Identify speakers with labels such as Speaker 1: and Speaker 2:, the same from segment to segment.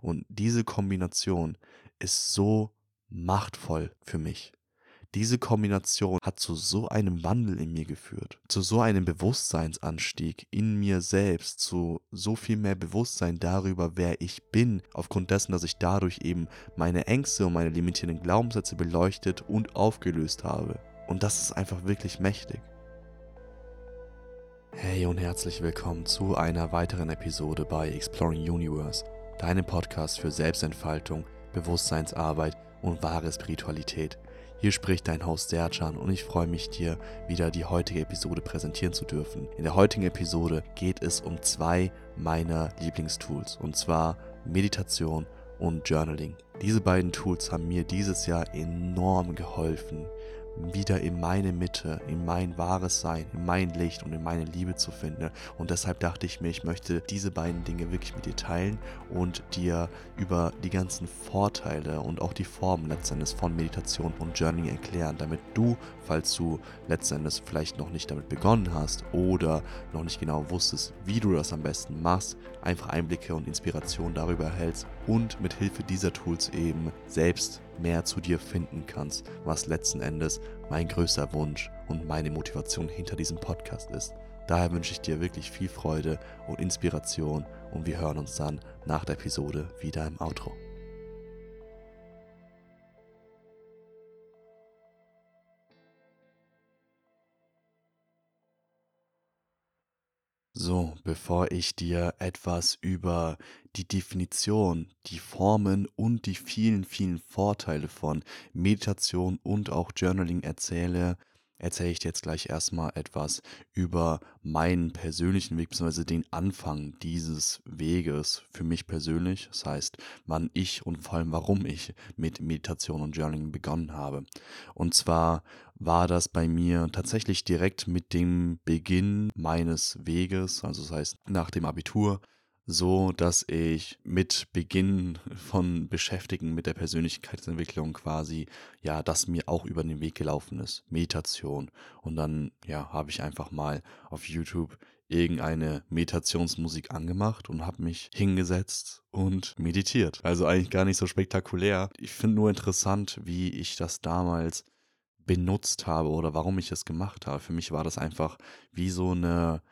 Speaker 1: Und diese Kombination ist so machtvoll für mich. Diese Kombination hat zu so einem Wandel in mir geführt, zu so einem Bewusstseinsanstieg in mir selbst, zu so viel mehr Bewusstsein darüber, wer ich bin, aufgrund dessen, dass ich dadurch eben meine Ängste und meine limitierenden Glaubenssätze beleuchtet und aufgelöst habe. Und das ist einfach wirklich mächtig. Hey und herzlich willkommen zu einer weiteren Episode bei Exploring Universe, deinem Podcast für Selbstentfaltung, Bewusstseinsarbeit und wahre Spiritualität. Hier spricht dein Host Serjan und ich freue mich, dir wieder die heutige Episode präsentieren zu dürfen. In der heutigen Episode geht es um zwei meiner Lieblingstools und zwar Meditation und Journaling. Diese beiden Tools haben mir dieses Jahr enorm geholfen, wieder in meine Mitte, in mein wahres Sein, in mein Licht und in meine Liebe zu finden. Und deshalb dachte ich mir, ich möchte diese beiden Dinge wirklich mit dir teilen und dir über die ganzen Vorteile und auch die Formen letztendlich von Meditation und Journaling erklären, damit du, falls du letztendlich vielleicht noch nicht damit begonnen hast oder noch nicht genau wusstest, wie du das am besten machst, einfach Einblicke und Inspiration darüber erhältst und mit Hilfe dieser Tools eben selbst mehr zu dir finden kannst, was letzten Endes mein größter Wunsch und meine Motivation hinter diesem Podcast ist. Daher wünsche ich dir wirklich viel Freude und Inspiration und wir hören uns dann nach der Episode wieder im Outro. So, bevor ich dir etwas über die Definition, die Formen und die vielen, vielen Vorteile von Meditation und auch Journaling erzähle, erzähle ich dir jetzt gleich erstmal etwas über meinen persönlichen Weg, beziehungsweise den Anfang dieses Weges für mich persönlich. Das heißt, wann ich und vor allem warum ich mit Meditation und Journaling begonnen habe. Und zwar war das bei mir tatsächlich direkt mit dem Beginn meines Weges, also das heißt nach dem Abitur so, dass ich mit Beginn von Beschäftigen mit der Persönlichkeitsentwicklung quasi, ja, das mir auch über den Weg gelaufen ist. Meditation. Und dann, ja, habe ich einfach mal auf YouTube irgendeine Meditationsmusik angemacht und habe mich hingesetzt und meditiert. Also eigentlich gar nicht so spektakulär. Ich finde nur interessant, wie ich das damals benutzt habe oder warum ich es gemacht habe. Für mich war das einfach wie so eine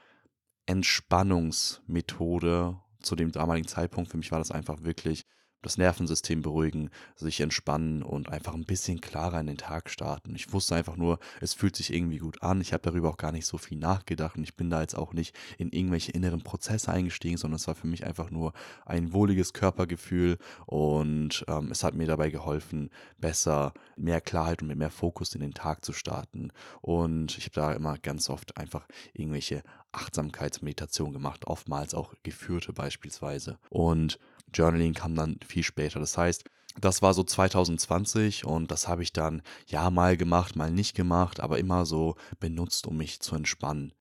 Speaker 1: Entspannungsmethode zu dem damaligen Zeitpunkt. Für mich war das einfach wirklich das Nervensystem beruhigen, sich entspannen und einfach ein bisschen klarer in den Tag starten. Ich wusste einfach nur, es fühlt sich irgendwie gut an. Ich habe darüber auch gar nicht so viel nachgedacht und ich bin da jetzt auch nicht in irgendwelche inneren Prozesse eingestiegen, sondern es war für mich einfach nur ein wohliges Körpergefühl und ähm, es hat mir dabei geholfen, besser, mehr Klarheit und mit mehr Fokus in den Tag zu starten. Und ich habe da immer ganz oft einfach irgendwelche Achtsamkeitsmeditationen gemacht, oftmals auch geführte beispielsweise. Und Journaling kam dann viel später. Das heißt, das war so 2020 und das habe ich dann ja mal gemacht, mal nicht gemacht, aber immer so benutzt, um mich zu entspannen.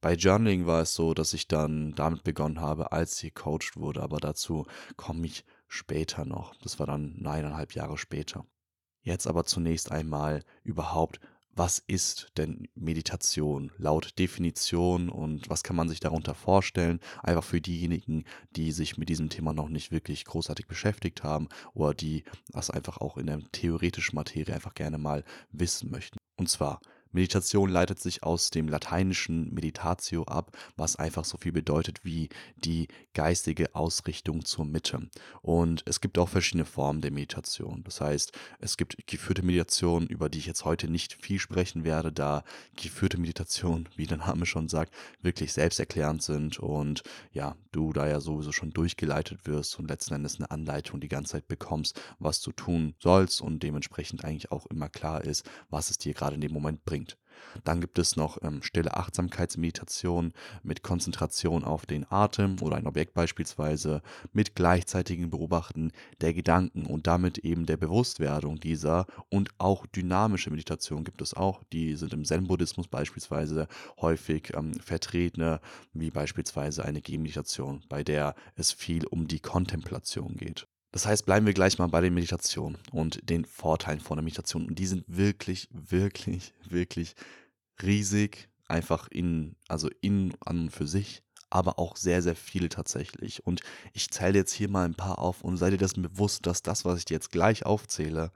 Speaker 1: Bei Journaling war es so, dass ich dann damit begonnen habe, als ich gecoacht wurde, aber dazu komme ich später noch. Das war dann neuneinhalb Jahre später. Jetzt aber zunächst einmal überhaupt, was ist denn Meditation laut Definition und was kann man sich darunter vorstellen? Einfach für diejenigen, die sich mit diesem Thema noch nicht wirklich großartig beschäftigt haben oder die das einfach auch in der theoretischen Materie einfach gerne mal wissen möchten. Und zwar Meditation leitet sich aus dem lateinischen meditatio ab, was einfach so viel bedeutet wie die geistige Ausrichtung zur Mitte. Und es gibt auch verschiedene Formen der Meditation. Das heißt, es gibt geführte Meditation, über die ich jetzt heute nicht viel sprechen werde, da geführte Meditation, wie der Name schon sagt, wirklich selbsterklärend sind und ja, du da ja sowieso schon durchgeleitet wirst und letzten Endes eine Anleitung die ganze Zeit bekommst, was du tun sollst und dementsprechend eigentlich auch immer klar ist, was es dir gerade in dem Moment bringt bringt. Dann gibt es noch ähm, stille Achtsamkeitsmeditation mit Konzentration auf den Atem oder ein Objekt beispielsweise, mit gleichzeitigem Beobachten der Gedanken und damit eben der Bewusstwerdung dieser und auch dynamische Meditation gibt es auch. Die sind im Zen-Buddhismus beispielsweise häufig ähm, vertreten, wie beispielsweise eine Gehmeditation, bei der es viel um die Kontemplation geht. Das heißt, bleiben wir gleich mal bei den Meditationen und den Vorteilen von der Meditation. Und die sind wirklich, wirklich, wirklich riesig, einfach in, also in an und für sich. aber auch sehr, sehr viele tatsächlich. Und ich zähle jetzt hier mal ein paar auf und sei dir dessen bewusst, dass das, was ich dir jetzt gleich aufzähle,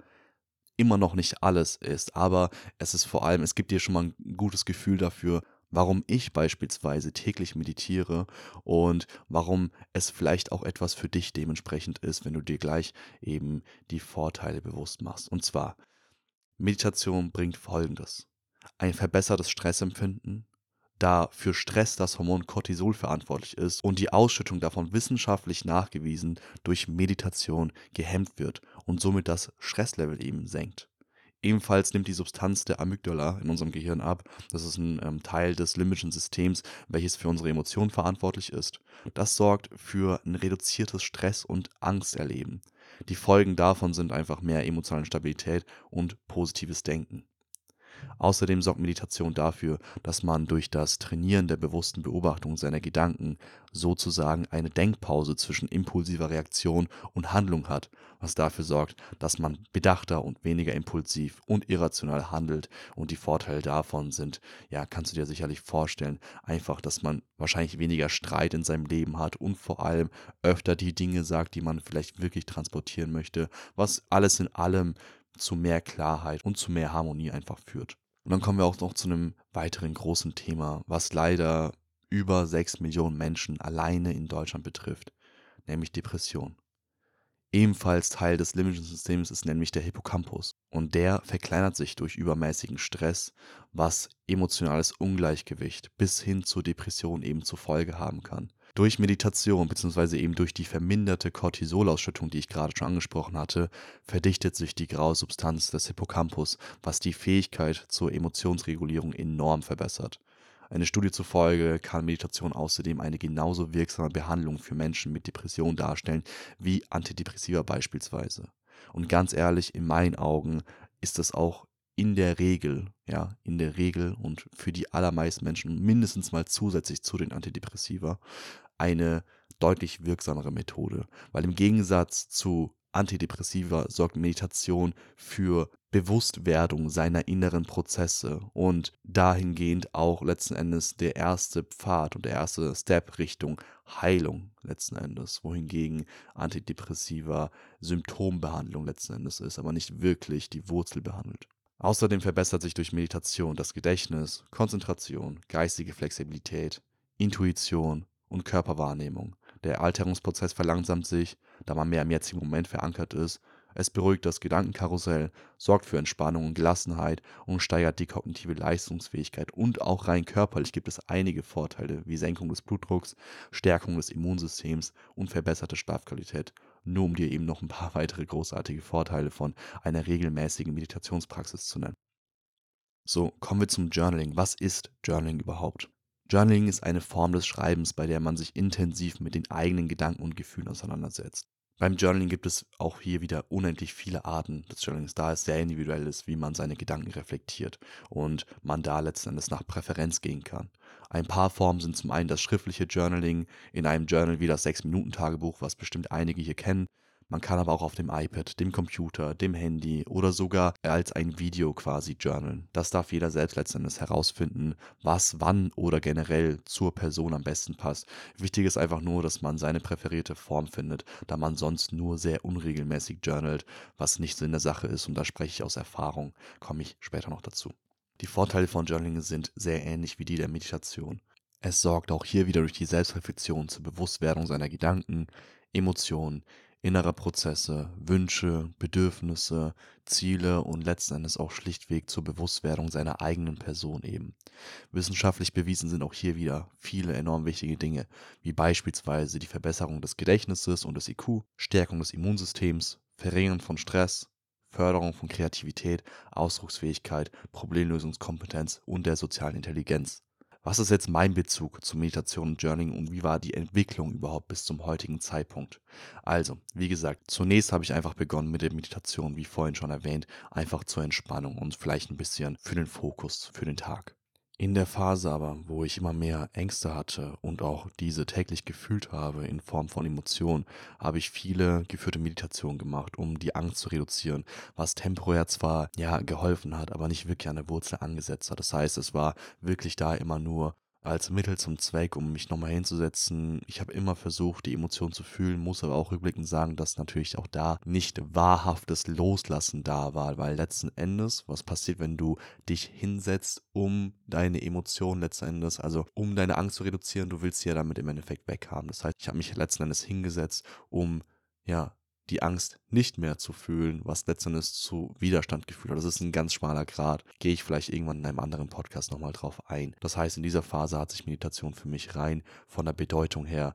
Speaker 1: immer noch nicht alles ist. Aber es ist vor allem, es gibt dir schon mal ein gutes Gefühl dafür, warum ich beispielsweise täglich meditiere und warum es vielleicht auch etwas für dich dementsprechend ist, wenn du dir gleich eben die Vorteile bewusst machst. Und zwar, Meditation bringt Folgendes. Ein verbessertes Stressempfinden, da für Stress das Hormon Cortisol verantwortlich ist und die Ausschüttung davon wissenschaftlich nachgewiesen durch Meditation gehemmt wird und somit das Stresslevel eben senkt. Ebenfalls nimmt die Substanz der Amygdala in unserem Gehirn ab. Das ist ein ähm, Teil des limbischen Systems, welches für unsere Emotionen verantwortlich ist. Das sorgt für ein reduziertes Stress- und Angsterleben. Die Folgen davon sind einfach mehr emotionale Stabilität und positives Denken. Außerdem sorgt Meditation dafür, dass man durch das Trainieren der bewussten Beobachtung seiner Gedanken sozusagen eine Denkpause zwischen impulsiver Reaktion und Handlung hat, was dafür sorgt, dass man bedachter und weniger impulsiv und irrational handelt. Und die Vorteile davon sind, ja, kannst du dir sicherlich vorstellen, einfach, dass man wahrscheinlich weniger Streit in seinem Leben hat und vor allem öfter die Dinge sagt, die man vielleicht wirklich transportieren möchte, was alles in allem zu mehr Klarheit und zu mehr Harmonie einfach führt. Und dann kommen wir auch noch zu einem weiteren großen Thema, was leider über 6 Millionen Menschen alleine in Deutschland betrifft, nämlich Depression. Ebenfalls Teil des limbischen Systems ist nämlich der Hippocampus und der verkleinert sich durch übermäßigen Stress, was emotionales Ungleichgewicht bis hin zur Depression eben zur Folge haben kann. Durch Meditation beziehungsweise eben durch die verminderte Cortisolausschüttung, die ich gerade schon angesprochen hatte, verdichtet sich die graue Substanz des Hippocampus, was die Fähigkeit zur Emotionsregulierung enorm verbessert. Eine Studie zufolge kann Meditation außerdem eine genauso wirksame Behandlung für Menschen mit Depressionen darstellen wie Antidepressiva beispielsweise. Und ganz ehrlich, in meinen Augen ist das auch in der Regel, ja, in der Regel und für die allermeisten Menschen mindestens mal zusätzlich zu den Antidepressiva eine deutlich wirksamere Methode, weil im Gegensatz zu Antidepressiva sorgt Meditation für Bewusstwerdung seiner inneren Prozesse und dahingehend auch letzten Endes der erste Pfad und der erste Step Richtung Heilung letzten Endes, wohingegen Antidepressiva Symptombehandlung letzten Endes ist, aber nicht wirklich die Wurzel behandelt. Außerdem verbessert sich durch Meditation das Gedächtnis, Konzentration, geistige Flexibilität, Intuition und Körperwahrnehmung. Der Alterungsprozess verlangsamt sich, da man mehr im jetzigen Moment verankert ist. Es beruhigt das Gedankenkarussell, sorgt für Entspannung und Gelassenheit und steigert die kognitive Leistungsfähigkeit. Und auch rein körperlich gibt es einige Vorteile, wie Senkung des Blutdrucks, Stärkung des Immunsystems und verbesserte Schlafqualität nur um dir eben noch ein paar weitere großartige Vorteile von einer regelmäßigen Meditationspraxis zu nennen. So, kommen wir zum Journaling. Was ist Journaling überhaupt? Journaling ist eine Form des Schreibens, bei der man sich intensiv mit den eigenen Gedanken und Gefühlen auseinandersetzt. Beim Journaling gibt es auch hier wieder unendlich viele Arten des Journalings, da es sehr individuell ist, wie man seine Gedanken reflektiert und man da letzten Endes nach Präferenz gehen kann. Ein paar Formen sind zum einen das schriftliche Journaling in einem Journal wie das 6-Minuten-Tagebuch, was bestimmt einige hier kennen. Man kann aber auch auf dem iPad, dem Computer, dem Handy oder sogar als ein Video quasi journalen. Das darf jeder selbst letztendlich herausfinden, was wann oder generell zur Person am besten passt. Wichtig ist einfach nur, dass man seine präferierte Form findet, da man sonst nur sehr unregelmäßig journalt, was nicht Sinn der Sache ist und da spreche ich aus Erfahrung, komme ich später noch dazu. Die Vorteile von Journaling sind sehr ähnlich wie die der Meditation. Es sorgt auch hier wieder durch die Selbstreflexion zur Bewusstwerdung seiner Gedanken, Emotionen, innerer Prozesse, Wünsche, Bedürfnisse, Ziele und letzten Endes auch schlichtweg zur Bewusstwerdung seiner eigenen Person eben. Wissenschaftlich bewiesen sind auch hier wieder viele enorm wichtige Dinge, wie beispielsweise die Verbesserung des Gedächtnisses und des IQ, Stärkung des Immunsystems, Verringern von Stress, Förderung von Kreativität, Ausdrucksfähigkeit, Problemlösungskompetenz und der sozialen Intelligenz. Was ist jetzt mein Bezug zu Meditation und Journaling und wie war die Entwicklung überhaupt bis zum heutigen Zeitpunkt? Also, wie gesagt, zunächst habe ich einfach begonnen mit der Meditation, wie vorhin schon erwähnt, einfach zur Entspannung und vielleicht ein bisschen für den Fokus für den Tag. In der Phase aber, wo ich immer mehr Ängste hatte und auch diese täglich gefühlt habe in Form von Emotionen, habe ich viele geführte Meditationen gemacht, um die Angst zu reduzieren, was temporär zwar ja geholfen hat, aber nicht wirklich an der Wurzel angesetzt hat. Das heißt, es war wirklich da immer nur als Mittel zum Zweck, um mich nochmal hinzusetzen. Ich habe immer versucht, die Emotionen zu fühlen, muss aber auch rückblickend sagen, dass natürlich auch da nicht wahrhaftes Loslassen da war, weil letzten Endes, was passiert, wenn du dich hinsetzt, um deine Emotionen letzten Endes, also um deine Angst zu reduzieren, du willst sie ja damit im Endeffekt weghaben. Das heißt, ich habe mich letzten Endes hingesetzt, um ja, die Angst nicht mehr zu fühlen, was letztendlich zu Widerstand geführt hat. Das ist ein ganz schmaler Grad. Gehe ich vielleicht irgendwann in einem anderen Podcast nochmal drauf ein. Das heißt, in dieser Phase hat sich Meditation für mich rein von der Bedeutung her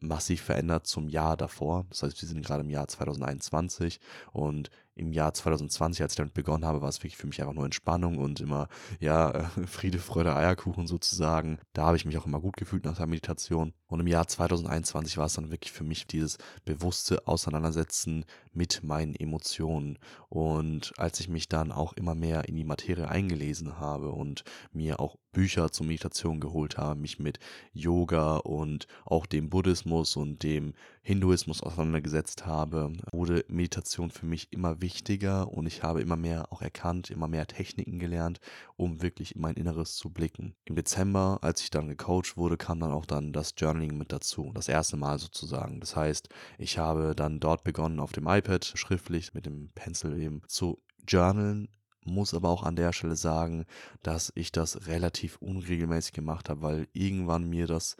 Speaker 1: massiv verändert zum Jahr davor. Das heißt, wir sind gerade im Jahr 2021 und im Jahr 2020, als ich damit begonnen habe, war es wirklich für mich einfach nur Entspannung und immer, ja, Friede, Freude, Eierkuchen sozusagen. Da habe ich mich auch immer gut gefühlt nach der Meditation. Und im Jahr 2021 war es dann wirklich für mich dieses bewusste Auseinandersetzen mit meinen Emotionen. Und als ich mich dann auch immer mehr in die Materie eingelesen habe und mir auch Bücher zur Meditation geholt habe, mich mit Yoga und auch dem Buddhismus und dem Hinduismus auseinandergesetzt habe, wurde Meditation für mich immer wichtiger und ich habe immer mehr auch erkannt, immer mehr Techniken gelernt, um wirklich in mein Inneres zu blicken. Im Dezember, als ich dann gecoacht wurde, kam dann auch dann das Journaling mit dazu, das erste Mal sozusagen. Das heißt, ich habe dann dort begonnen, auf dem iPad schriftlich mit dem Pencil eben zu journalen, muss aber auch an der Stelle sagen, dass ich das relativ unregelmäßig gemacht habe, weil irgendwann mir das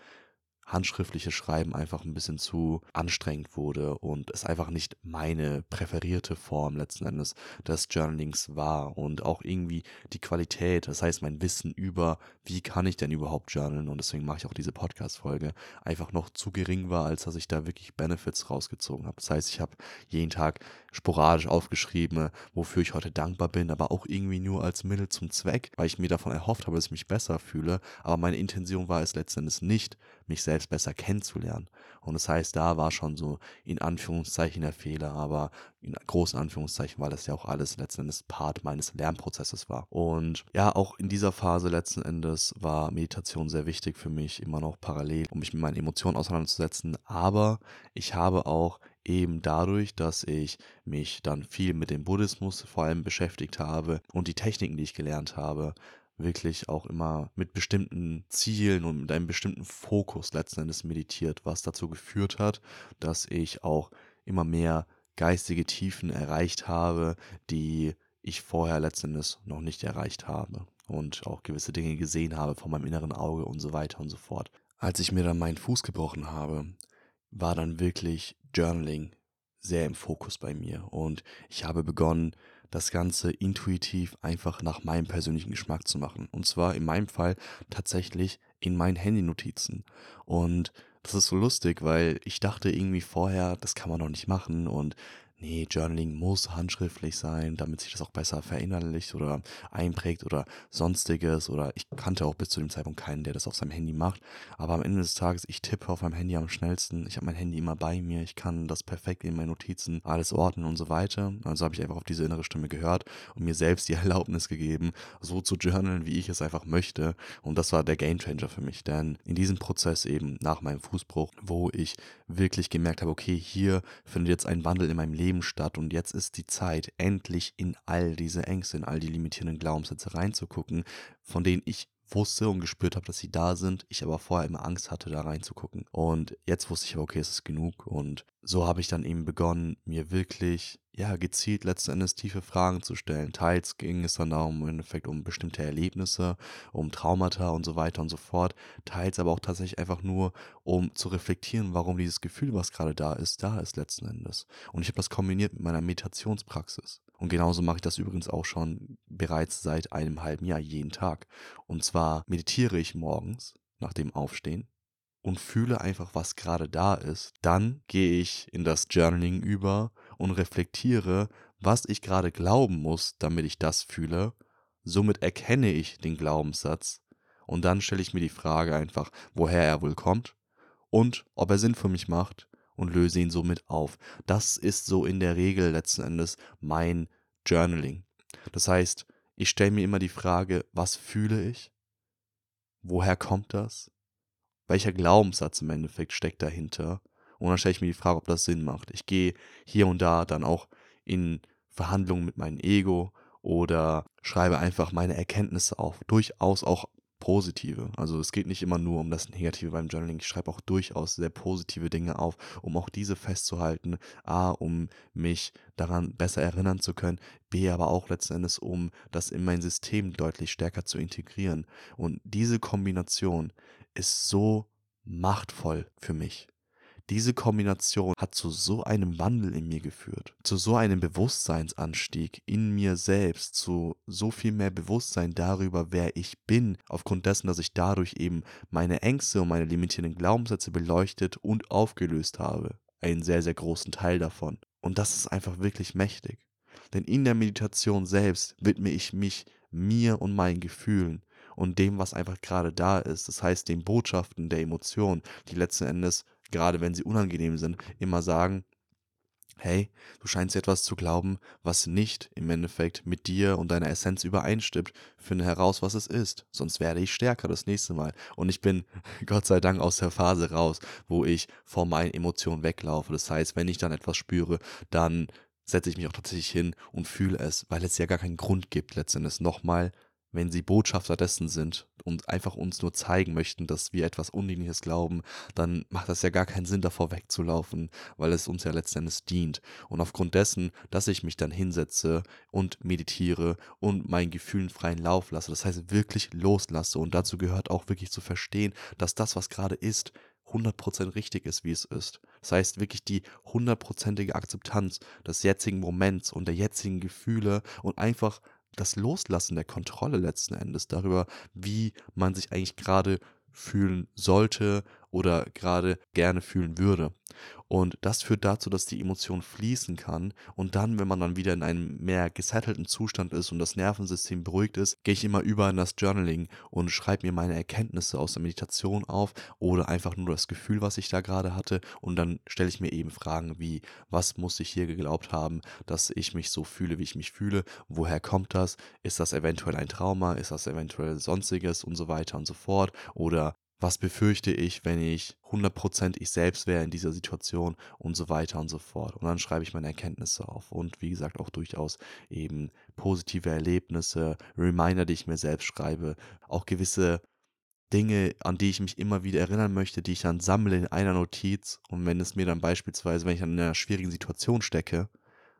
Speaker 1: handschriftliche Schreiben einfach ein bisschen zu anstrengend wurde und es einfach nicht meine präferierte Form letzten Endes des Journalings war und auch irgendwie die Qualität, das heißt mein Wissen über, wie kann ich denn überhaupt journalen und deswegen mache ich auch diese Podcast-Folge, einfach noch zu gering war, als dass ich da wirklich Benefits rausgezogen habe. Das heißt, ich habe jeden Tag sporadisch aufgeschrieben, wofür ich heute dankbar bin, aber auch irgendwie nur als Mittel zum Zweck, weil ich mir davon erhofft habe, dass ich mich besser fühle, aber meine Intention war es letzten Endes nicht, mich selbst besser kennenzulernen. Und das heißt, da war schon so in Anführungszeichen der Fehler, aber in großen Anführungszeichen, weil das ja auch alles letzten Endes Part meines Lernprozesses war. Und ja, auch in dieser Phase letzten Endes war Meditation sehr wichtig für mich, immer noch parallel, um mich mit meinen Emotionen auseinanderzusetzen. Aber ich habe auch eben dadurch, dass ich mich dann viel mit dem Buddhismus vor allem beschäftigt habe und die Techniken, die ich gelernt habe, wirklich auch immer mit bestimmten Zielen und mit einem bestimmten Fokus letzten Endes meditiert, was dazu geführt hat, dass ich auch immer mehr geistige Tiefen erreicht habe, die ich vorher letzten Endes noch nicht erreicht habe und auch gewisse Dinge gesehen habe von meinem inneren Auge und so weiter und so fort. Als ich mir dann meinen Fuß gebrochen habe, war dann wirklich Journaling sehr im Fokus bei mir und ich habe begonnen, das Ganze intuitiv einfach nach meinem persönlichen Geschmack zu machen. Und zwar in meinem Fall tatsächlich in meinen Handynotizen. Und das ist so lustig, weil ich dachte irgendwie vorher, das kann man doch nicht machen und nee, Journaling muss handschriftlich sein, damit sich das auch besser verinnerlicht oder einprägt oder sonstiges. Oder ich kannte auch bis zu dem Zeitpunkt keinen, der das auf seinem Handy macht. Aber am Ende des Tages, ich tippe auf meinem Handy am schnellsten. Ich habe mein Handy immer bei mir. Ich kann das perfekt in meinen Notizen alles ordnen und so weiter. Also habe ich einfach auf diese innere Stimme gehört und mir selbst die Erlaubnis gegeben, so zu journalen, wie ich es einfach möchte. Und das war der Gamechanger für mich. Denn in diesem Prozess eben nach meinem Fußbruch, wo ich wirklich gemerkt habe, okay, hier findet jetzt ein Wandel in meinem Leben Leben statt. Und jetzt ist die Zeit, endlich in all diese Ängste, in all die limitierenden Glaubenssätze reinzugucken, von denen ich wusste und gespürt habe, dass sie da sind, ich aber vorher immer Angst hatte, da reinzugucken. Und jetzt wusste ich, okay, es ist genug. Und so habe ich dann eben begonnen, mir wirklich, ja, gezielt letzten Endes tiefe Fragen zu stellen. Teils ging es dann darum, im Endeffekt um bestimmte Erlebnisse, um Traumata und so weiter und so fort. Teils aber auch tatsächlich einfach nur, um zu reflektieren, warum dieses Gefühl, was gerade da ist, da ist letzten Endes. Und ich habe das kombiniert mit meiner Meditationspraxis. Und genauso mache ich das übrigens auch schon bereits seit einem halben Jahr jeden Tag. Und zwar meditiere ich morgens nach dem Aufstehen und fühle einfach, was gerade da ist. Dann gehe ich in das Journaling über und reflektiere, was ich gerade glauben muss, damit ich das fühle. Somit erkenne ich den Glaubenssatz und dann stelle ich mir die Frage einfach, woher er wohl kommt und ob er Sinn für mich macht und löse ihn somit auf. Das ist so in der Regel letzten Endes mein Journaling. Das heißt, ich stelle mir immer die Frage, was fühle ich? Woher kommt das? welcher Glaubenssatz im Endeffekt steckt dahinter. Und dann stelle ich mir die Frage, ob das Sinn macht. Ich gehe hier und da dann auch in Verhandlungen mit meinem Ego oder schreibe einfach meine Erkenntnisse auf. Durchaus auch Positive. Also es geht nicht immer nur um das Negative beim Journaling. Ich schreibe auch durchaus sehr positive Dinge auf, um auch diese festzuhalten. A, um mich daran besser erinnern zu können. B, aber auch letzten Endes, um das in mein System deutlich stärker zu integrieren. Und diese Kombination ist so machtvoll für mich. Diese Kombination hat zu so einem Wandel in mir geführt, zu so einem Bewusstseinsanstieg in mir selbst, zu so viel mehr Bewusstsein darüber, wer ich bin, aufgrund dessen, dass ich dadurch eben meine Ängste und meine limitierenden Glaubenssätze beleuchtet und aufgelöst habe. Einen sehr, sehr großen Teil davon. Und das ist einfach wirklich mächtig. Denn in der Meditation selbst widme ich mich mir und meinen Gefühlen und dem, was einfach gerade da ist. Das heißt, den Botschaften der Emotionen, die letzten Endes gerade wenn sie unangenehm sind, immer sagen, hey, du scheinst etwas zu glauben, was nicht im Endeffekt mit dir und deiner Essenz übereinstimmt. Finde heraus, was es ist, sonst werde ich stärker das nächste Mal. Und ich bin Gott sei Dank aus der Phase raus, wo ich vor meinen Emotionen weglaufe. Das heißt, wenn ich dann etwas spüre, dann setze ich mich auch tatsächlich hin und fühle es, weil es ja gar keinen Grund gibt, letztendlich nochmal wenn sie Botschafter dessen sind und einfach uns nur zeigen möchten, dass wir etwas Undienliches glauben, dann macht das ja gar keinen Sinn, davor wegzulaufen, weil es uns ja letztendlich dient. Und aufgrund dessen, dass ich mich dann hinsetze und meditiere und meinen Gefühlen freien Lauf lasse, das heißt wirklich loslasse und dazu gehört auch wirklich zu verstehen, dass das, was gerade ist, 100% richtig ist, wie es ist. Das heißt wirklich die hundertprozentige Akzeptanz des jetzigen Moments und der jetzigen Gefühle und einfach das Loslassen der Kontrolle letzten Endes darüber, wie man sich eigentlich gerade fühlen sollte oder gerade gerne fühlen würde. Und das führt dazu, dass die Emotion fließen kann. Und dann, wenn man dann wieder in einem mehr gesettelten Zustand ist und das Nervensystem beruhigt ist, gehe ich immer über in das Journaling und schreibe mir meine Erkenntnisse aus der Meditation auf oder einfach nur das Gefühl, was ich da gerade hatte. Und dann stelle ich mir eben Fragen wie, was muss ich hier geglaubt haben, dass ich mich so fühle, wie ich mich fühle? Woher kommt das? Ist das eventuell ein Trauma? Ist das eventuell sonstiges und so weiter und so fort? Oder was befürchte ich, wenn ich 100% ich selbst wäre in dieser Situation und so weiter und so fort. Und dann schreibe ich meine Erkenntnisse auf und wie gesagt auch durchaus eben positive Erlebnisse, Reminder, die ich mir selbst schreibe, auch gewisse Dinge, an die ich mich immer wieder erinnern möchte, die ich dann sammle in einer Notiz und wenn es mir dann beispielsweise, wenn ich dann in einer schwierigen Situation stecke,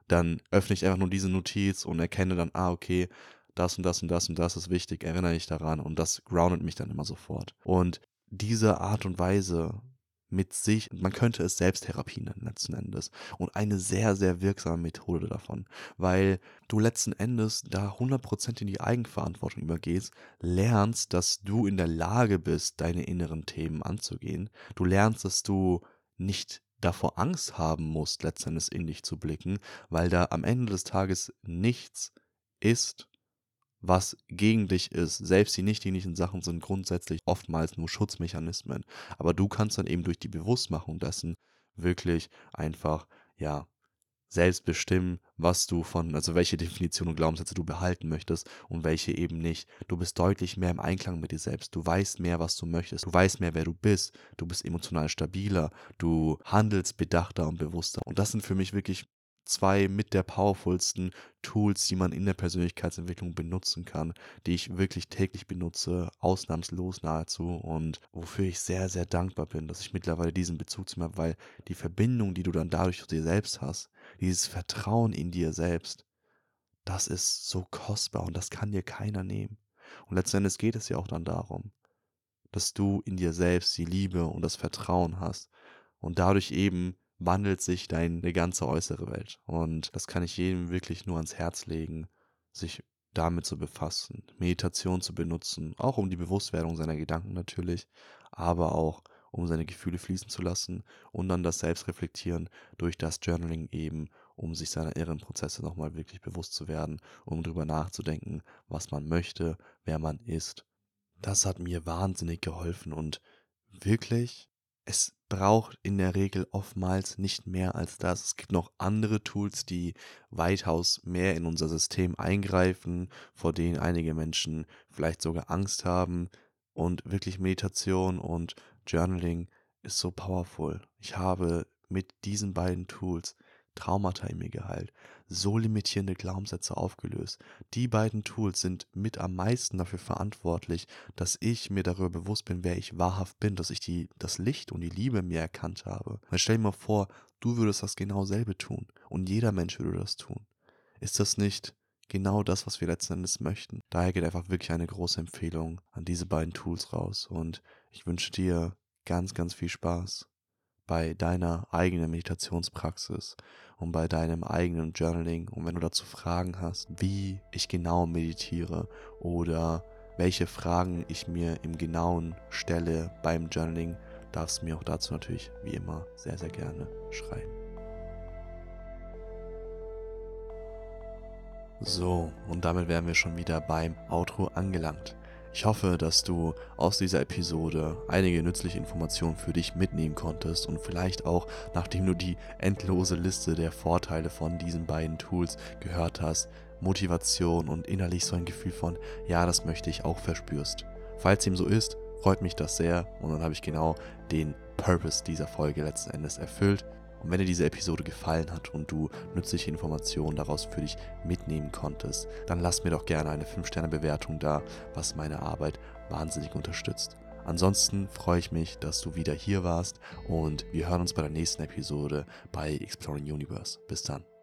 Speaker 1: dann öffne ich einfach nur diese Notiz und erkenne dann, ah, okay, das und das und das und das ist wichtig, erinnere ich daran und das groundet mich dann immer sofort. Und diese Art und Weise mit sich, man könnte es Selbsttherapie nennen letzten Endes und eine sehr, sehr wirksame Methode davon, weil du letzten Endes da 100% in die Eigenverantwortung übergehst, lernst, dass du in der Lage bist, deine inneren Themen anzugehen, du lernst, dass du nicht davor Angst haben musst, letztendlich in dich zu blicken, weil da am Ende des Tages nichts ist, was gegen dich ist. Selbst die nichtdienlichen Sachen sind grundsätzlich oftmals nur Schutzmechanismen. Aber du kannst dann eben durch die Bewusstmachung dessen wirklich einfach, ja, selbst bestimmen, was du von, also welche Definition und Glaubenssätze du behalten möchtest und welche eben nicht. Du bist deutlich mehr im Einklang mit dir selbst. Du weißt mehr, was du möchtest. Du weißt mehr, wer du bist. Du bist emotional stabiler. Du handelst bedachter und bewusster. Und das sind für mich wirklich zwei mit der powerfulsten Tools, die man in der Persönlichkeitsentwicklung benutzen kann, die ich wirklich täglich benutze, ausnahmslos nahezu und wofür ich sehr, sehr dankbar bin, dass ich mittlerweile diesen Bezug zu mir habe, weil die Verbindung, die du dann dadurch zu dir selbst hast, dieses Vertrauen in dir selbst, das ist so kostbar und das kann dir keiner nehmen. Und letztendlich geht es ja auch dann darum, dass du in dir selbst die Liebe und das Vertrauen hast und dadurch eben wandelt sich deine ganze äußere Welt. Und das kann ich jedem wirklich nur ans Herz legen, sich damit zu befassen, Meditation zu benutzen, auch um die Bewusstwerdung seiner Gedanken natürlich, aber auch um seine Gefühle fließen zu lassen und dann das Selbstreflektieren durch das Journaling eben, um sich seiner inneren Prozesse nochmal wirklich bewusst zu werden, um darüber nachzudenken, was man möchte, wer man ist. Das hat mir wahnsinnig geholfen und wirklich es braucht in der Regel oftmals nicht mehr als das. Es gibt noch andere Tools, die weitaus mehr in unser System eingreifen, vor denen einige Menschen vielleicht sogar Angst haben. Und wirklich Meditation und Journaling ist so powerful. Ich habe mit diesen beiden Tools Traumata in mir geheilt, so limitierende Glaubenssätze aufgelöst. Die beiden Tools sind mit am meisten dafür verantwortlich, dass ich mir darüber bewusst bin, wer ich wahrhaft bin, dass ich die, das Licht und die Liebe mir erkannt habe. Und stell dir mal vor, du würdest das genau selbe tun und jeder Mensch würde das tun. Ist das nicht genau das, was wir letzten Endes möchten? Daher geht einfach wirklich eine große Empfehlung an diese beiden Tools raus und ich wünsche dir ganz, ganz viel Spaß bei deiner eigenen Meditationspraxis und bei deinem eigenen Journaling. Und wenn du dazu Fragen hast, wie ich genau meditiere oder welche Fragen ich mir im Genauen stelle beim Journaling, darfst du mir auch dazu natürlich wie immer sehr, sehr gerne schreiben. So, und damit wären wir schon wieder beim Outro angelangt. Ich hoffe, dass du aus dieser Episode einige nützliche Informationen für dich mitnehmen konntest und vielleicht auch, nachdem du die endlose Liste der Vorteile von diesen beiden Tools gehört hast, Motivation und innerlich so ein Gefühl von, ja, das möchte ich auch verspürst. Falls dem so ist, freut mich das sehr und dann habe ich genau den Purpose dieser Folge letzten Endes erfüllt. Und wenn dir diese Episode gefallen hat und du nützliche Informationen daraus für dich mitnehmen konntest, dann lass mir doch gerne eine 5-Sterne-Bewertung da, was meine Arbeit wahnsinnig unterstützt. Ansonsten freue ich mich, dass du wieder hier warst und wir hören uns bei der nächsten Episode bei Exploring Universe. Bis dann.